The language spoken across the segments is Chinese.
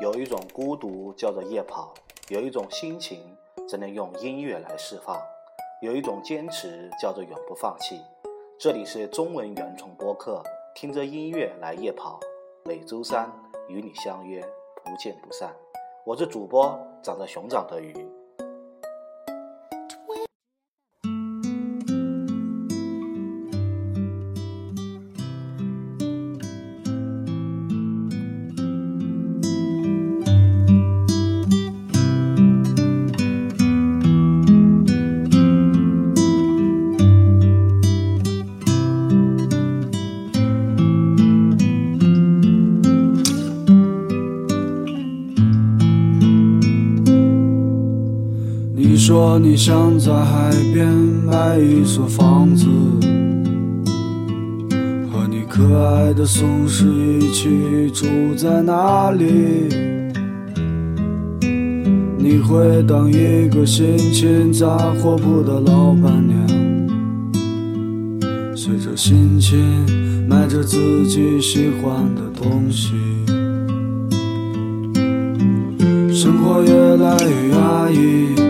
有一种孤独叫做夜跑，有一种心情只能用音乐来释放，有一种坚持叫做永不放弃。这里是中文原创播客，听着音乐来夜跑，每周三与你相约，不见不散。我是主播长着熊掌的鱼。说你想在海边买一所房子，和你可爱的松狮一起住在那里。你会当一个心情杂货铺的老板娘，随着心情买着自己喜欢的东西。生活越来越压抑。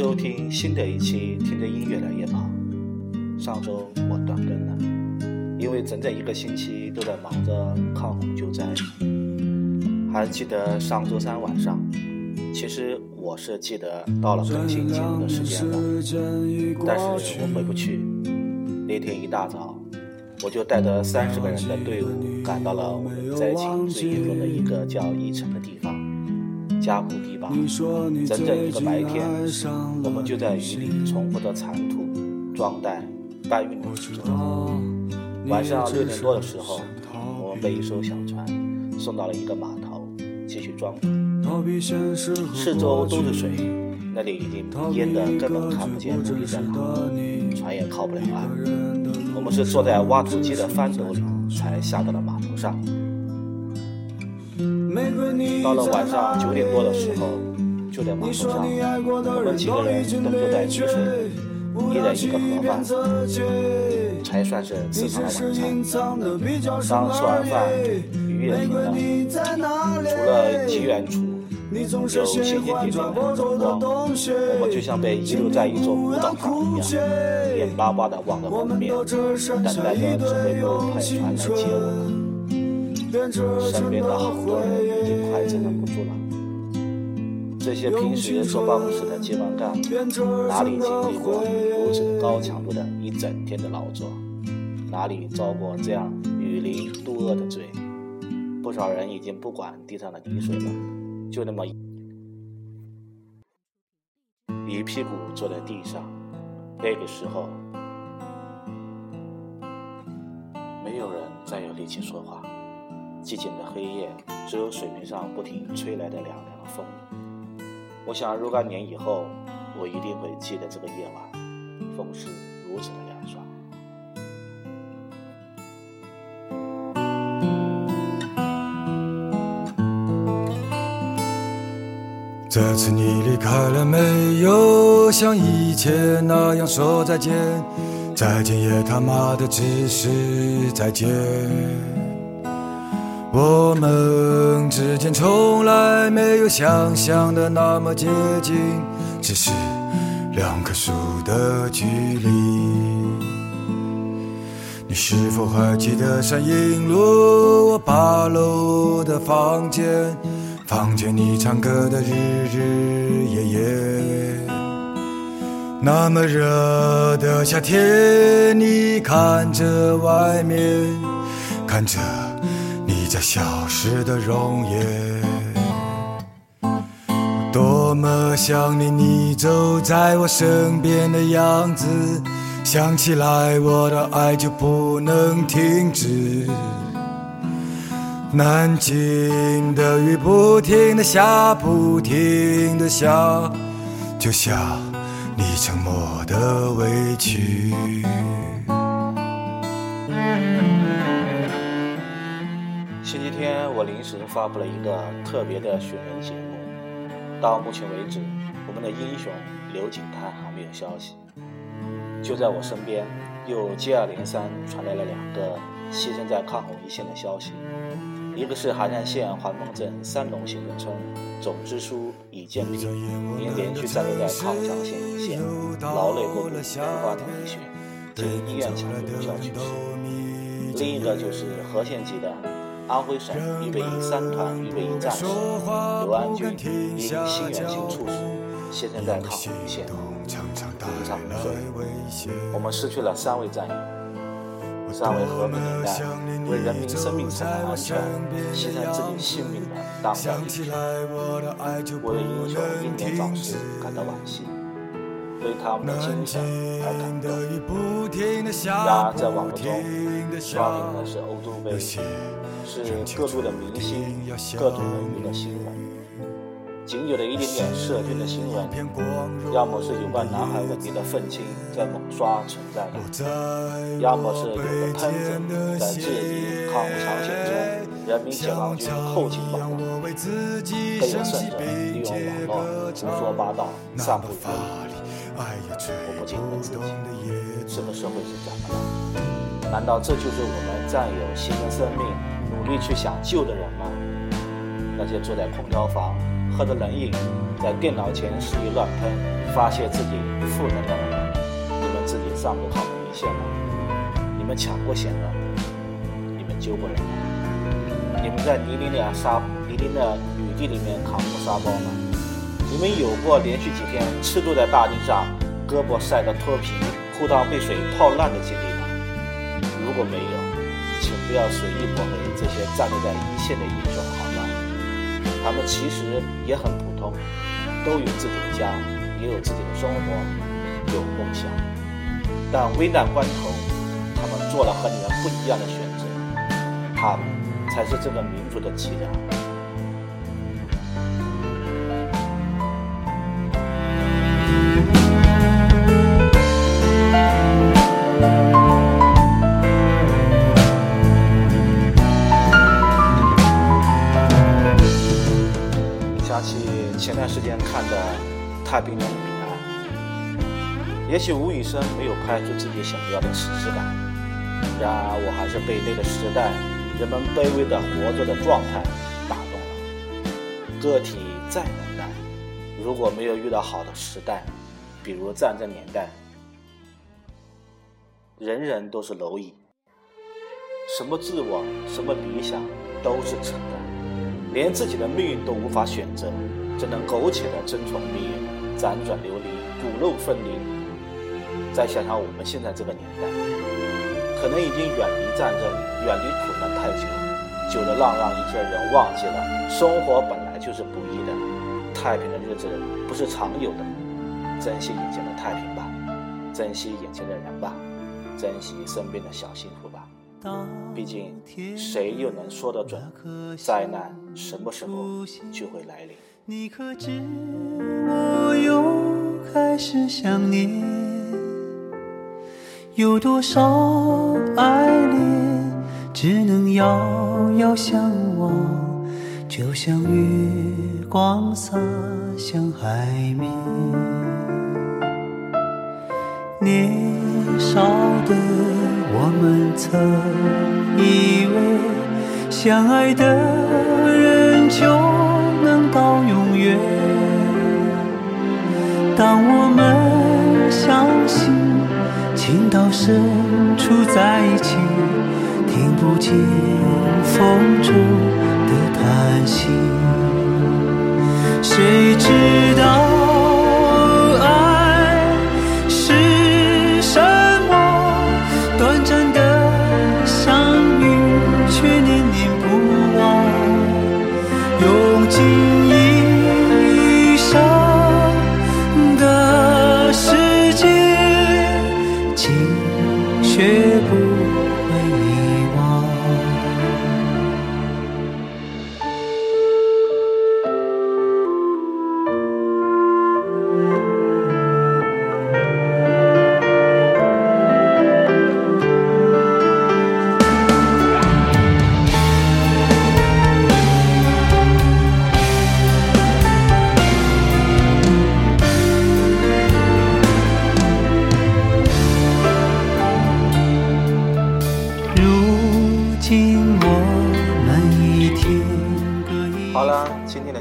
收听新的一期《听着音乐来夜跑》。上周我断更了，因为整整一个星期都在忙着抗洪救灾。还记得上周三晚上，其实我是记得到了更新节目的时间了，但是我回不去。那天一大早，我就带着三十个人的队伍赶到了我们灾情最严重的一个叫义城的地方。加固堤坝，整整一个白天，我们就在雨里重复着铲土、装袋、搬运的工作。晚上六点多的时候，我们被一艘小船送到了一个码头，继续装土。四周都是水，那里已经淹得根本看不见陆地在哪，船也靠不了岸。我们是坐在挖土机的翻斗里才下到了码头上。到了晚上九点多的时候，就在码头上，我们几个人都坐在泥水，一人一个盒饭，才算是吃上了晚餐。刚吃完饭，雨也停了，除了机缘处有星星点点的灯光，我们就像被遗留在一座孤岛上一样，眼巴巴地望着湖面，等待着指挥部派船来接我们。身边的好多人已经快撑不住了。这些平时坐办公室的接班干部，哪里经历过如此高强度的一整天的劳作？哪里遭过这样雨淋度饿的罪？不少人已经不管地上的泥水了，就那么一屁股坐在地上。那个时候，没有人再有力气说话。寂静的黑夜，只有水面上不停吹来的凉凉风。我想，若干年以后，我一定会记得这个夜晚，风是如此的凉爽。这次你离开了没有？像以前那样说再见，再见也他妈的只是再见。我们之间从来没有想象的那么接近，只是两棵树的距离。你是否还记得山影路我八楼的房间？房间里唱歌的日日夜夜。那么热的夏天，你看着外面，看着在消失的容颜。多么想念你走在我身边的样子。想起来，我的爱就不能停止。南京的雨不停的下，不停的下，就像你沉默的委屈。星期天，我临时发布了一个特别的寻人节目。到目前为止，我们的英雄刘景泰还没有消息。就在我身边，又接二连三传来了两个牺牲在抗洪一线的消息，一个是海南县环梦镇三龙行政村总支书李建平，因连续战斗在抗洪前线，劳累过度，突发脑溢血，经医院抢救无效去世；另一个就是和县级的安徽省预备役三团预备役战士刘安军，因心源性猝死，现在在抗洪一线。一场水，我们失去了三位战友，三位和平年代为人民生命财产安全。牺牲自己性命的当代英雄，为了英雄英年早逝感到惋惜，为他们的精神而感动。然而，在网络中刷屏的是欧洲杯，是各路的明星、各种人物的新闻。仅有的一点点社群的新闻，要么是有关南海问题的愤青在猛刷存在感，要么是有个喷子在质疑抗洪抢险中人民解放军后勤保障，更有甚者利用网络胡说八道、散布谣言。我不禁问自己：这个社会是怎么了？难道这就是我们占有新的生命、努力去想救的人吗？那些坐在空调房。喝着冷饮，在电脑前肆意乱喷，发泄自己负能量的人，你们自己上过抗洪一线吗？你们抢过险吗？你们救过人吗？你们在泥泞的沙泥泞的雨地里面扛过沙包吗？你们有过连续几天赤坐在大地上，胳膊晒得脱皮，裤裆被水泡烂的经历吗？如果没有，不要随意抹黑这些站立在一线的英雄。好吗他们其实也很普通，都有自己的家，也有自己的生活，有梦想。但危难关头，他们做了和你们不一样的选择。他们才是这个民族的脊梁。太平洋的彼岸，也许吴宇森没有拍出自己想要的史诗感，然而我还是被那个时代人们卑微的活着的状态打动了。个体再能耐，如果没有遇到好的时代，比如战争年代，人人都是蝼蚁，什么自我，什么理想，都是扯淡，连自己的命运都无法选择。只能苟且的遵从命运，辗转流离，骨肉分离。再想想我们现在这个年代，可能已经远离战争，远离苦难太久，久的让让一些人忘记了，生活本来就是不易的，太平的日子不是常有的。珍惜眼前的太平吧，珍惜眼前的人吧，珍惜身边的小幸福吧。毕竟，谁又能说得准，灾难什么时候就会来临？你可知我又开始想念？有多少爱恋只能遥遥相望，就像月光洒向海面。年少的我们曾以为，相爱的人就。当我们相信情。到深处在一起，听不见风中的叹息。谁知道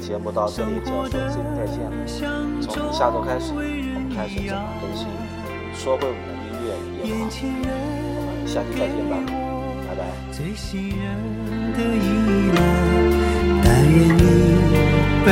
节目到这里就要说声再见了。从下周开始，我们开始正常更新，说回我们的音乐也好。我们下期再见吧，拜拜。最信任的依赖，但愿你被